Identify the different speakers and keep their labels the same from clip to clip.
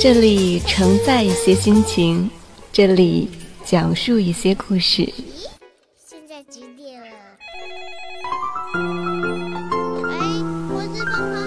Speaker 1: 这里承载一些心情，这里讲述一些故事。
Speaker 2: 现在几点了？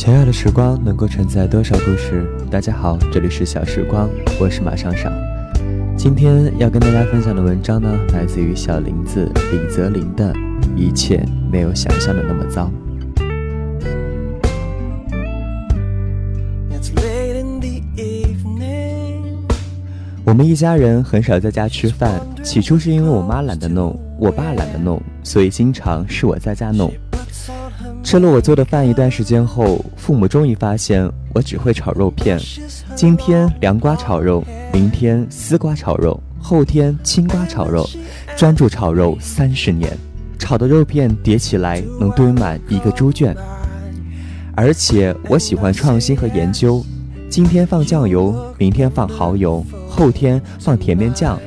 Speaker 3: 小小的时光能够承载多少故事？大家好，这里是小时光，我是马上上。今天要跟大家分享的文章呢，来自于小林子李泽林的《一切没有想象的那么糟》。我们一家人很少在家吃饭，起初是因为我妈懒得弄，我爸懒得弄，所以经常是我在家弄。吃了我做的饭一段时间后，父母终于发现我只会炒肉片。今天凉瓜炒肉，明天丝瓜炒肉，后天青瓜炒肉，专注炒肉三十年，炒的肉片叠起来能堆满一个猪圈。而且我喜欢创新和研究，今天放酱油，明天放蚝油，后天放甜面酱，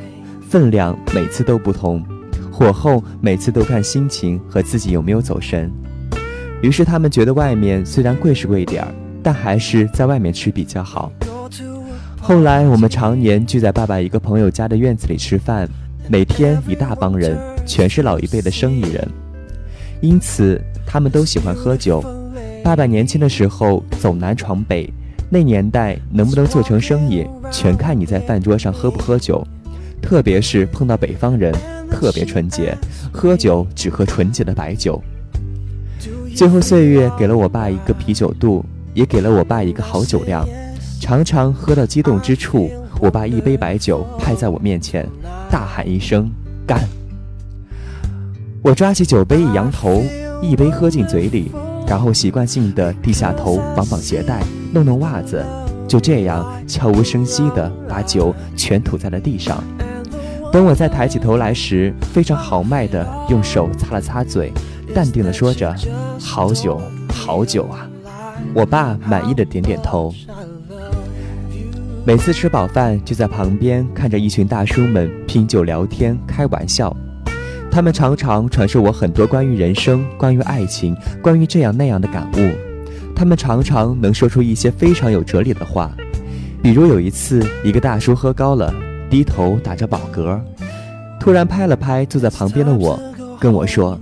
Speaker 3: 分量每次都不同，火候每次都看心情和自己有没有走神。于是他们觉得外面虽然贵是贵点儿，但还是在外面吃比较好。后来我们常年聚在爸爸一个朋友家的院子里吃饭，每天一大帮人，全是老一辈的生意人，因此他们都喜欢喝酒。爸爸年轻的时候走南闯北，那年代能不能做成生意，全看你在饭桌上喝不喝酒，特别是碰到北方人，特别纯洁，喝酒只喝纯洁的白酒。最后，岁月给了我爸一个啤酒肚，也给了我爸一个好酒量。常常喝到激动之处，我爸一杯白酒拍在我面前，大喊一声“干”。我抓起酒杯一扬头，一杯喝进嘴里，然后习惯性的低下头，绑绑鞋带，弄弄袜子，就这样悄无声息的把酒全吐在了地上。等我再抬起头来时，非常豪迈的用手擦了擦嘴。淡定地说着：“好久，好久啊！”我爸满意的点点头。每次吃饱饭，就在旁边看着一群大叔们拼酒聊天、开玩笑。他们常常传授我很多关于人生、关于爱情、关于这样那样的感悟。他们常常能说出一些非常有哲理的话。比如有一次，一个大叔喝高了，低头打着饱嗝，突然拍了拍坐在旁边的我，跟我说。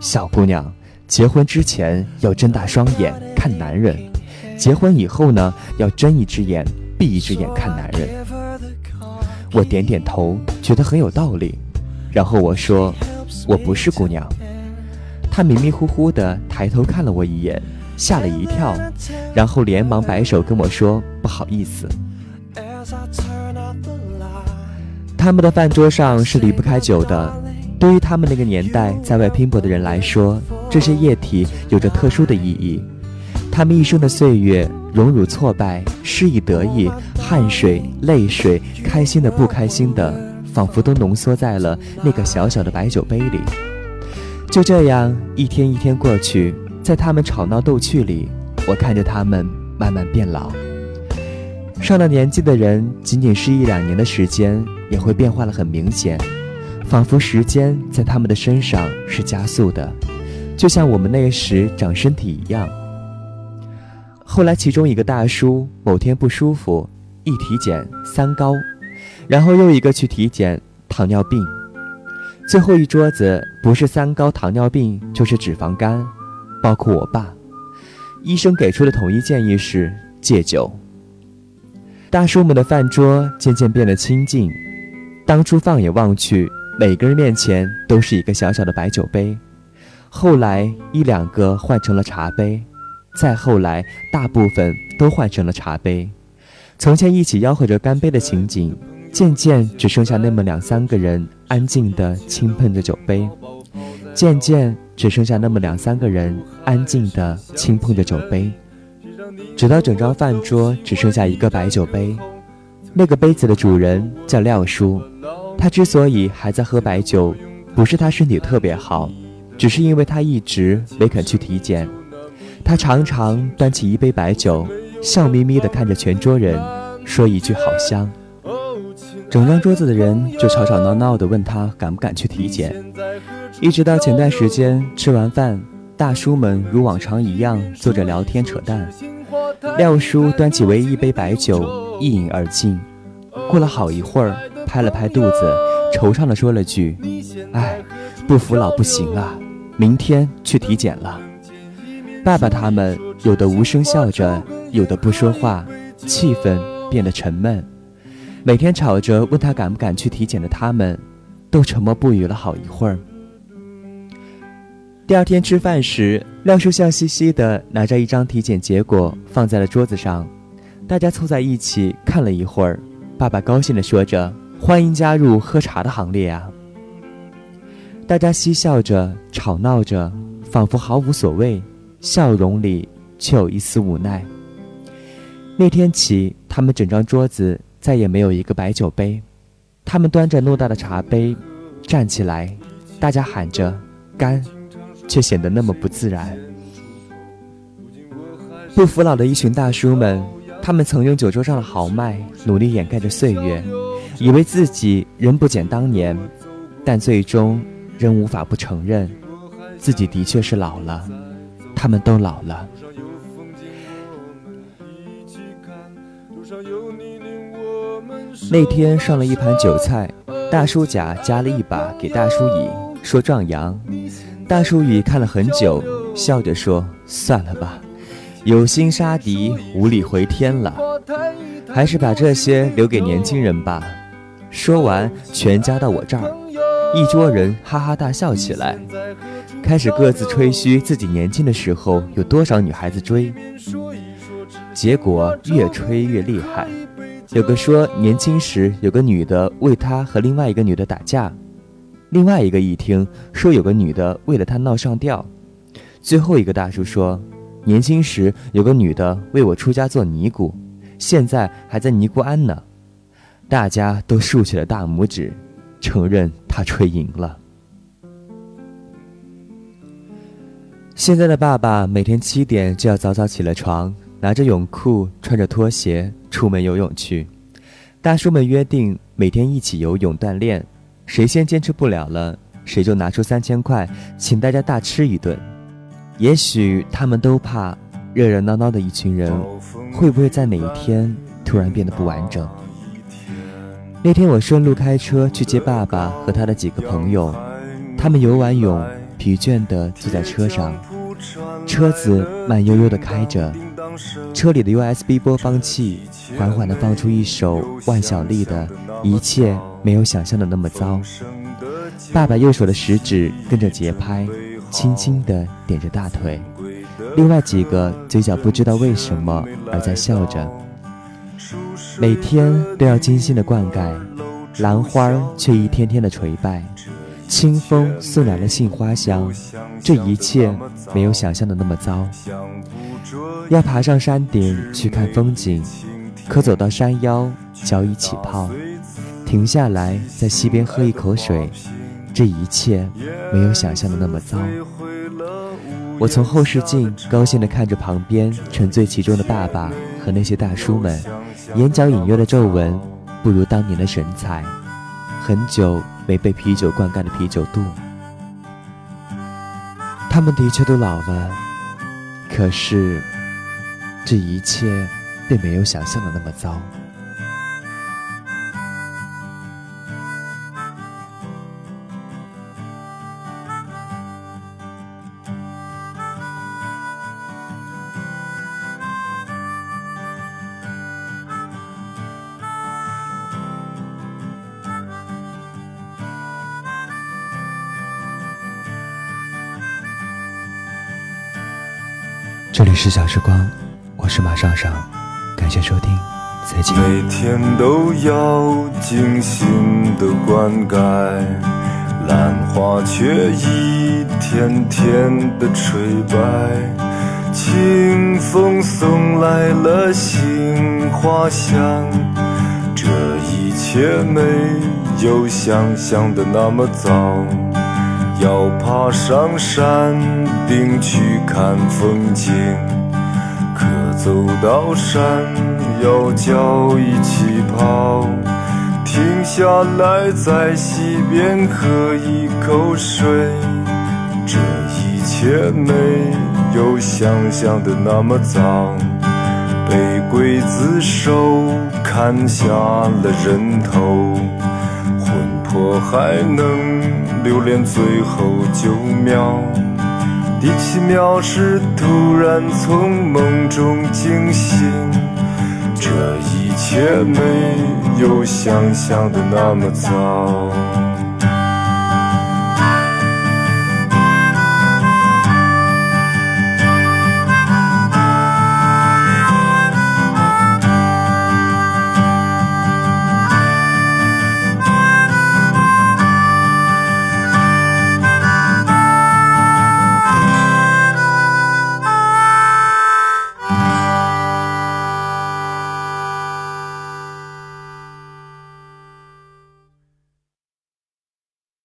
Speaker 3: 小姑娘，结婚之前要睁大双眼看男人，结婚以后呢，要睁一只眼闭一只眼看男人。我点点头，觉得很有道理。然后我说：“我不是姑娘。”他迷迷糊糊的抬头看了我一眼，吓了一跳，然后连忙摆手跟我说：“不好意思。”他们的饭桌上是离不开酒的。对于他们那个年代在外拼搏的人来说，这些液体有着特殊的意义。他们一生的岁月，荣辱挫败、失意得意、汗水、泪水、开心的、不开心的，仿佛都浓缩在了那个小小的白酒杯里。就这样，一天一天过去，在他们吵闹逗趣里，我看着他们慢慢变老。上了年纪的人，仅仅是一两年的时间，也会变化的很明显。仿佛时间在他们的身上是加速的，就像我们那时长身体一样。后来，其中一个大叔某天不舒服，一体检三高，然后又一个去体检糖尿病，最后一桌子不是三高糖尿病就是脂肪肝，包括我爸。医生给出的统一建议是戒酒。大叔们的饭桌渐渐变得清静。当初放眼望去，每个人面前都是一个小小的白酒杯，后来一两个换成了茶杯，再后来大部分都换成了茶杯。从前一起吆喝着干杯的情景，渐渐只剩下那么两三个人安静地轻碰着酒杯，渐渐只剩下那么两三个人安静地轻碰着酒杯，直到整张饭桌只剩下一个白酒杯。那个杯子的主人叫廖叔。他之所以还在喝白酒，不是他身体特别好，只是因为他一直没肯去体检。他常常端起一杯白酒，笑眯眯地看着全桌人，说一句“好香”。整张桌子的人就吵吵闹闹地问他敢不敢去体检。一直到前段时间吃完饭，大叔们如往常一样坐着聊天扯淡，廖叔端起唯一一杯白酒一饮而尽。过了好一会儿。拍了拍肚子，惆怅地说了句：“哎，不服老不行啊，明天去体检了。”爸爸他们有的无声笑着，有的不说话，气氛变得沉闷。每天吵着问他敢不敢去体检的他们，都沉默不语了好一会儿。第二天吃饭时，廖叔笑嘻嘻地拿着一张体检结果放在了桌子上，大家凑在一起看了一会儿。爸爸高兴地说着。欢迎加入喝茶的行列啊！大家嬉笑着，吵闹着，仿佛毫无所谓，笑容里却有一丝无奈。那天起，他们整张桌子再也没有一个白酒杯，他们端着偌大的茶杯站起来，大家喊着“干”，却显得那么不自然。不服老的一群大叔们，他们曾用酒桌上的豪迈努力掩盖着岁月。以为自己仍不减当年，但最终仍无法不承认，自己的确是老了。他们都老了。那天上了一盘韭菜，大叔甲夹了一把给大叔乙，说壮阳。大叔乙看了很久，笑着说：“算了吧，有心杀敌，无力回天了，还是把这些留给年轻人吧。”说完，全加到我这儿，一桌人哈哈大笑起来，开始各自吹嘘自己年轻的时候有多少女孩子追。结果越吹越厉害，有个说年轻时有个女的为他和另外一个女的打架，另外一个一听说有个女的为了他闹上吊，最后一个大叔说年轻时有个女的为我出家做尼姑，现在还在尼姑庵呢。大家都竖起了大拇指，承认他吹赢了。现在的爸爸每天七点就要早早起了床，拿着泳裤，穿着拖鞋出门游泳去。大叔们约定每天一起游泳锻炼，谁先坚持不了了，谁就拿出三千块请大家大吃一顿。也许他们都怕热热闹闹的一群人，会不会在哪一天突然变得不完整？那天我顺路开车去接爸爸和他的几个朋友，他们游完泳，疲倦地坐在车上，车子慢悠悠地开着，车里的 USB 播放器缓缓地放出一首万晓利的《一切没有想象的那么糟》，爸爸右手的食指跟着节拍，轻轻地点着大腿，另外几个嘴角不知道为什么而在笑着。每天都要精心的灌溉，兰花却一天天的垂败。清风送来了杏花香，这一切没有想象的那么糟。要爬上山顶去看风景，可走到山腰脚已起泡。停下来在溪边喝一口水，这一切没有想象的那么糟。我从后视镜高兴地看着旁边沉醉其中的爸爸和那些大叔们。眼角隐约的皱纹，不如当年的神采。很久没被啤酒灌溉的啤酒肚，他们的确都老了。可是，这一切并没有想象的那么糟。这里是小时光，我是马上上，感谢收听，再见。
Speaker 4: 每天都要精心的灌溉，兰花却一天天的垂败。清风送来了杏花香，这一切没有想象的那么糟。要爬上山顶去看风景，可走到山腰脚一起跑。停下来在溪边喝一口水，这一切没有想象的那么糟。被刽子手砍下了人头。魂魄还能留恋最后九秒，第七秒是突然从梦中惊醒，这一切没有想象的那么糟。